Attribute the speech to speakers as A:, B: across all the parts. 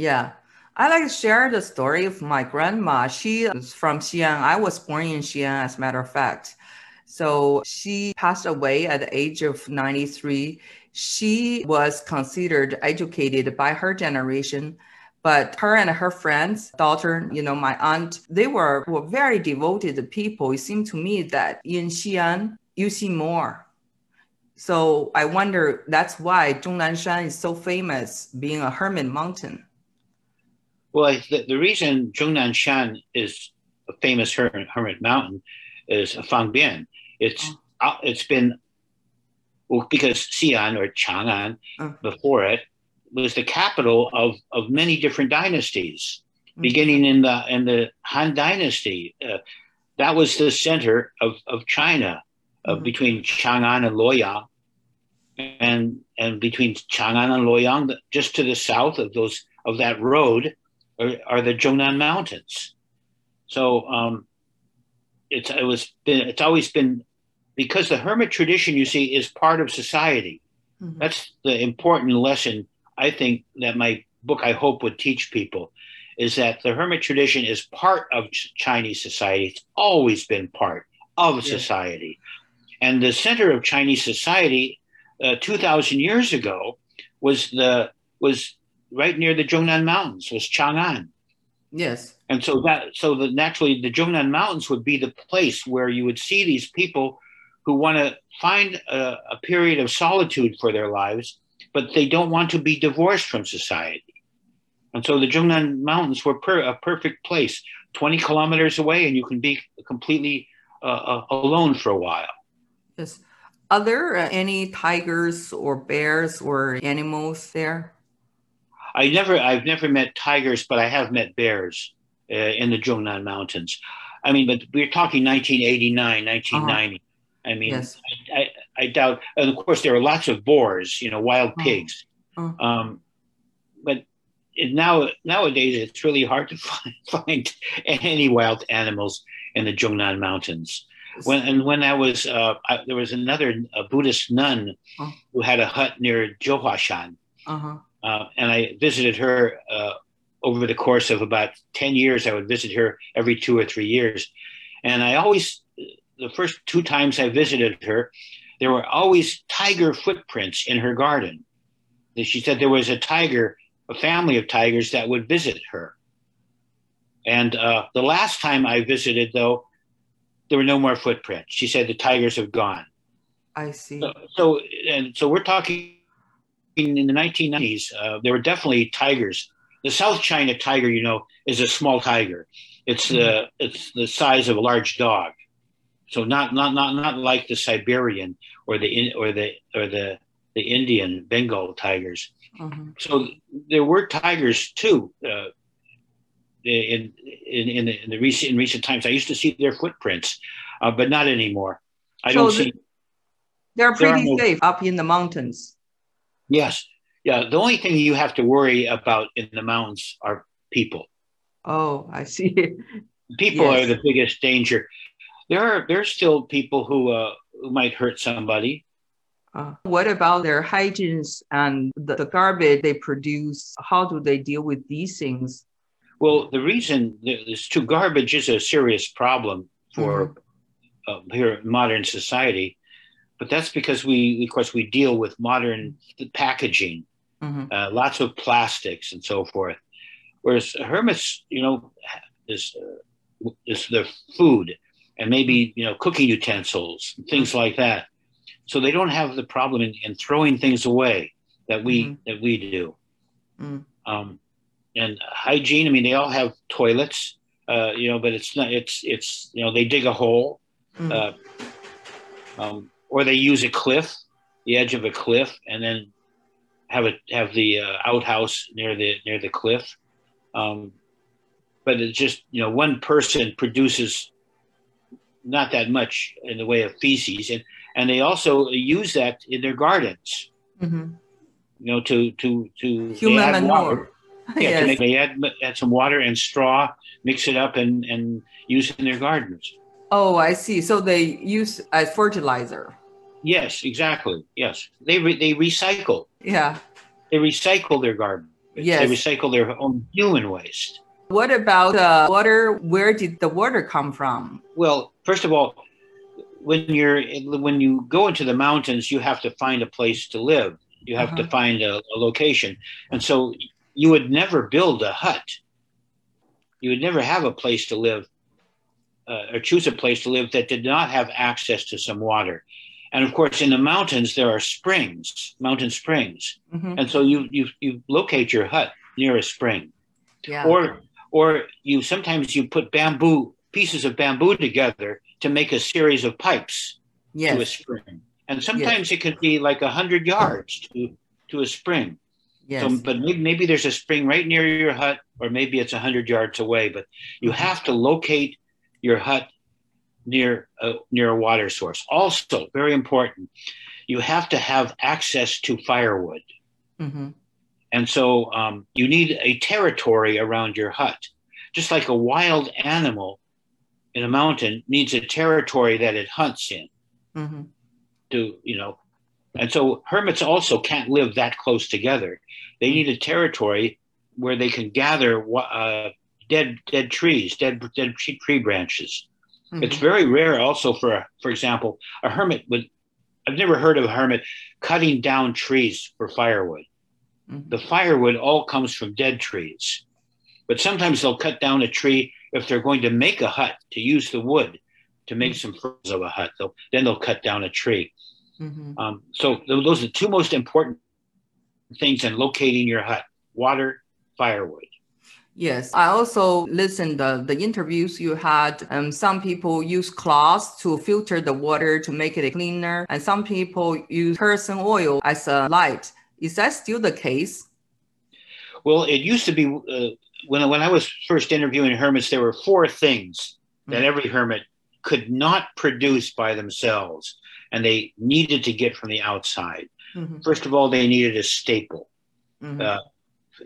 A: Yeah. I like to share the story of my grandma. She is from Xi'an. I was born in Xi'an, as a matter of fact. So she passed away at the age of 93. She was considered educated by her generation, but her and her friends, daughter, you know, my aunt, they were, were very devoted people. It seemed to me that in Xi'an, you see more. So I wonder that's why Zhongnanshan is so famous, being a hermit mountain.
B: Well, the, the reason Zhongnanshan is a famous hermit, hermit mountain is Fangbian. It's oh. it's been well, because Xi'an or Chang'an oh. before it was the capital of, of many different dynasties, mm-hmm. beginning in the in the Han Dynasty. Uh, that was the center of, of China, uh, mm-hmm. between Chang'an and Luoyang, and and between Chang'an and Luoyang, just to the south of those of that road, are, are the Zhongnan Mountains. So um, it's it was been, it's always been because the hermit tradition you see is part of society. Mm-hmm. That's the important lesson I think that my book I hope would teach people is that the hermit tradition is part of Chinese society. It's always been part of yeah. society. And the center of Chinese society uh, 2000 years ago was the was right near the Zhongnan Mountains was Chang'an.
A: Yes.
B: And so that so the naturally the Zhongnan Mountains would be the place where you would see these people who want to find a, a period of solitude for their lives, but they don't want to be divorced from society. And so the Zhongnan Mountains were per, a perfect place, 20 kilometers away, and you can be completely uh, uh alone for a while.
A: Yes. Are there uh, any tigers or bears or animals there?
B: I never, I've never met tigers, but I have met bears uh, in the Zhongnan Mountains. I mean, but we're talking 1989, 1990. Uh-huh. I mean, yes. I, I, I, doubt, and of course, there are lots of boars, you know, wild uh-huh. pigs. Uh-huh. Um, but it, now, nowadays, it's really hard to find, find any wild animals in the Zhongnan Mountains. When and when I was, uh, I, there was another Buddhist nun uh-huh. who had a hut near Zhouhuashan. Uh-huh. Uh, and I visited her uh, over the course of about 10 years. I would visit her every two or three years. And I always, the first two times I visited her, there were always tiger footprints in her garden. She said there was a tiger, a family of tigers that would visit her. And uh, the last time I visited, though, there were no more footprints. She said the tigers have gone.
A: I see.
B: So, so and so we're talking in the 1990s, uh, there were definitely tigers. The South China tiger, you know, is a small tiger. It's the mm-hmm. it's the size of a large dog, so not not not not like the Siberian or the or the or the the Indian Bengal tigers. Mm-hmm. So there were tigers too. Uh, in, in in the, in the recent in recent times, I used to see their footprints, uh, but not anymore. I so don't the, see.
A: They're pretty no, safe up in the mountains.
B: Yes. Yeah. The only thing you have to worry about in the mountains are people.
A: Oh, I see.
B: People yes. are the biggest danger. There are there's still people who uh, who might hurt somebody.
A: Uh, what about their hygienes and the, the, garbage they produce? How do they deal with these things?
B: Well, the reason is too garbage is a serious problem for mm-hmm. uh, here in modern society but that's because we, of course, we deal with modern packaging, mm-hmm. uh, lots of plastics and so forth. Whereas hermits, you know, is uh, is the food and maybe you know cooking utensils, things mm-hmm. like that. So they don't have the problem in, in throwing things away that we mm-hmm. that we do. Mm. Um, and hygiene, I mean, they all have toilets, uh, you know, but it's not. It's it's you know they dig a hole. Mm. Uh, um, or they use a cliff, the edge of a cliff, and then have it have the uh, outhouse near the near the cliff. Um, but it's just you know one person produces not that much in the way of feces, and and they also use that in their gardens. Mm-hmm. You know, to to to
A: human manure.
B: Yeah, yes. make, they add add some water and straw, mix it up, and and use it in their gardens.
A: Oh, I see. So they use as fertilizer.
B: Yes, exactly. Yes, they re- they recycle.
A: Yeah,
B: they recycle their garbage.
A: Yes.
B: They recycle their own human waste.
A: What about uh, water? Where did the water come from?
B: Well, first of all, when you're when you go into the mountains, you have to find a place to live. You have to
A: Uh-huh.
B: find a, a location, and so you would never build a hut. You would never have a place to live, uh, or choose a place to live that did not have access to some water. And of course, in the mountains there are springs, mountain springs,
A: Mhm.
B: and so you you you locate your hut near a spring.
A: Yeah.
B: or or you sometimes you put bamboo pieces of bamboo together to make a series of pipes to a spring. And sometimes it could be like a hundred yards to to a spring.
A: Yes.
B: so, but maybe, maybe there's a spring right near your hut or maybe it's a hundred yards away but you have to locate your hut near a, near a water source also very important you have to have access to firewood
A: Mhm.
B: and so um, you need a territory around your hut. Just like a wild animal in a mountain needs a territory that it hunts in
A: Mhm.
B: to, you know. And so hermits also can't live that close together. They need a territory where they can gather uh, dead dead trees, dead dead tree branches. It's
A: Mhm.
B: very rare also for, for example, a hermit would, I've never heard of a hermit cutting down trees for firewood.
A: Mhm.
B: the firewood all comes from dead trees. But sometimes they'll cut down a tree if they're going to make a hut to use the wood to make some furs of a hut. They'll, then they'll cut down a tree.
A: Mhm.
B: Um, so th- those are the two most important things in locating your hut: water, firewood.
A: Yes, I also listened the the interviews you had. Um, some people use cloths to filter the water to make it cleaner, and some people use person oil as a light. Is that still the case?
B: Well, it used to be uh, when when I was first interviewing hermits, there were four things that
A: Mm.
B: every hermit could not produce by themselves, and they needed to get from the outside.
A: Mhm.
B: First of all, they needed a staple.
A: Mhm.
B: uh,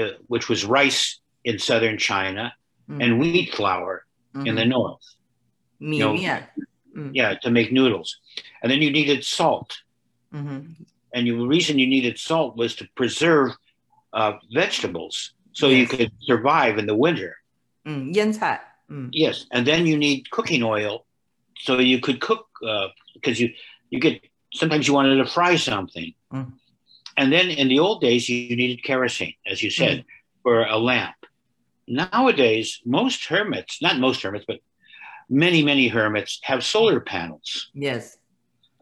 B: uh, which was rice in southern China
A: mm-hmm.
B: and wheat flour mm-hmm. in the
A: mm-hmm.
B: north. Me,
A: yeah. Mm-hmm.
B: yeah, to make noodles. And then you needed salt.
A: Mm-hmm.
B: And the reason you needed salt was to preserve uh, vegetables so
A: yes.
B: you could survive in the winter.
A: Mm, 腌菜. Mm.
B: Yes, and then you need cooking oil so you could cook because uh, you you get sometimes you wanted to fry something.
A: Mm.
B: And then in the old days, you needed kerosene, as you said, mm. for a lamp. Nowadays, most hermits, not most hermits, but many, many hermits have solar panels
A: Yes.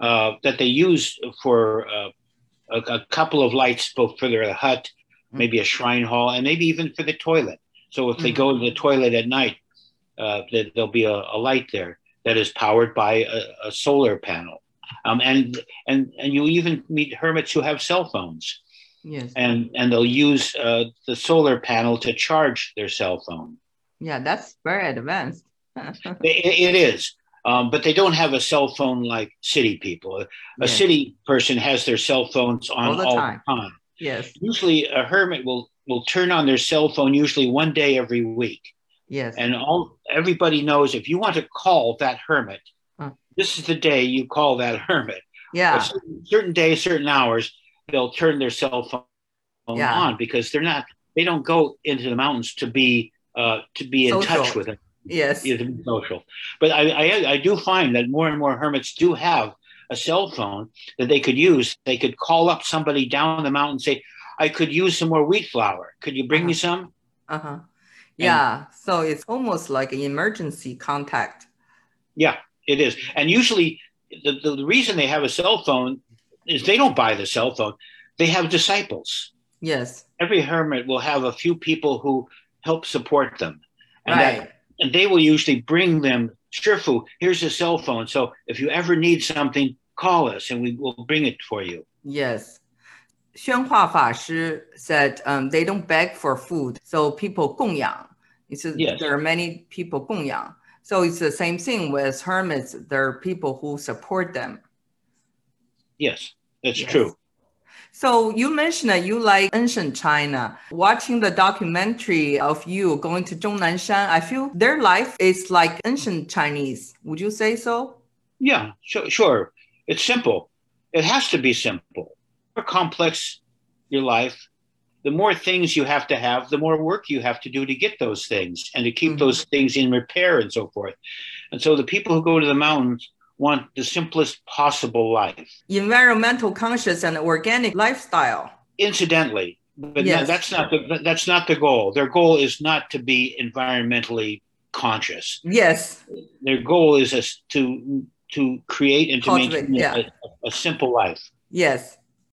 B: uh, that they use for uh, a, a couple of lights, both for their hut,
A: Mm.
B: maybe a shrine hall, and maybe even for the toilet. So if they
A: Mhm.
B: go to the toilet at night, uh, there- there'll be a, a light there that is powered by a, a solar panel. Um, and and and you even meet hermits who have cell phones,
A: Yes.
B: and and they'll use uh, the solar panel to charge their cell phone.
A: Yeah, that's very advanced.
B: It, it is, um, but they don't have a cell phone like city people. A, a
A: Yes.
B: city person has their cell phones on
A: All the
B: all
A: time.
B: the time.
A: Yes.
B: Usually, a hermit will will turn on their cell phone usually one day every week,
A: Yes.
B: and all everybody knows if you want to call that hermit, this is the day you call that hermit. A
A: yeah.
B: certain, certain days, certain hours, they'll turn their cell phone
A: Yeah.
B: on because they're not. They don't go into the mountains to be uh, to be in touch with it.
A: Yes.
B: Yeah, to be social. But I, I I do find that more and more hermits do have a cell phone that they could use. They could call up somebody down the mountain and say, I could use some more wheat flour. Could you bring me some?
A: Uh-huh. Yeah. So it's almost like an emergency contact.
B: Yeah, it is. And usually the, the reason they have a cell phone is they don't buy the cell phone. They have disciples.
A: Yes.
B: Every hermit will have a few people who help support them. And
A: right.
B: That, and they will usually bring them Shifu, here's a cell phone. So if you ever need something, call us and we will bring it for you.
A: Yes. Xuanhua Fashi said um, they don't beg for food, so people gongyang. It's a,
B: yes.
A: there are many people gongyang. So it's the same thing with hermits. There are people who support them.
B: Yes, that's
A: Yes.
B: true.
A: So you mentioned that you like ancient China. Watching the documentary of you going to Zhongnanshan, I feel their life is like ancient Chinese. Would you say so?
B: Yeah, sure, sure. It's simple. It has to be simple. The more complex your life, the more things you have to have, the more work you have to do to get those things and to keep
A: Mhm.
B: those things in repair and so forth. And so the people who go to the mountains want the simplest possible life.
A: Environmental conscious and organic lifestyle.
B: Incidentally, but no, that's not the that's not the goal. Their goal is not to be environmentally conscious.
A: Yes.
B: Their goal is to to create and to
A: Cultivate,
B: maintain
A: yeah.
B: a, a simple life.
A: Yes.